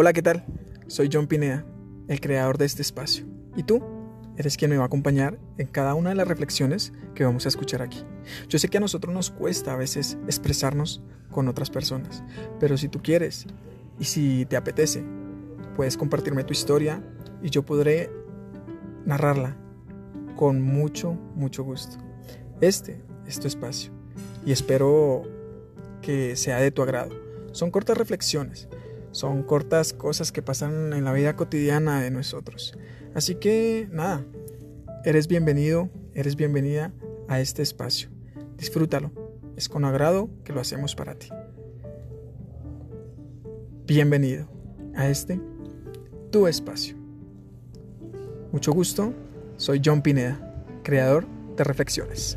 Hola, ¿qué tal? Soy John Pineda, el creador de este espacio. ¿Y tú? Eres quien me va a acompañar en cada una de las reflexiones que vamos a escuchar aquí. Yo sé que a nosotros nos cuesta a veces expresarnos con otras personas, pero si tú quieres y si te apetece, puedes compartirme tu historia y yo podré narrarla con mucho, mucho gusto. Este es tu espacio y espero que sea de tu agrado. Son cortas reflexiones son cortas cosas que pasan en la vida cotidiana de nosotros. Así que nada, eres bienvenido, eres bienvenida a este espacio. Disfrútalo. Es con agrado que lo hacemos para ti. Bienvenido a este tu espacio. Mucho gusto, soy John Pineda, creador de Reflexiones.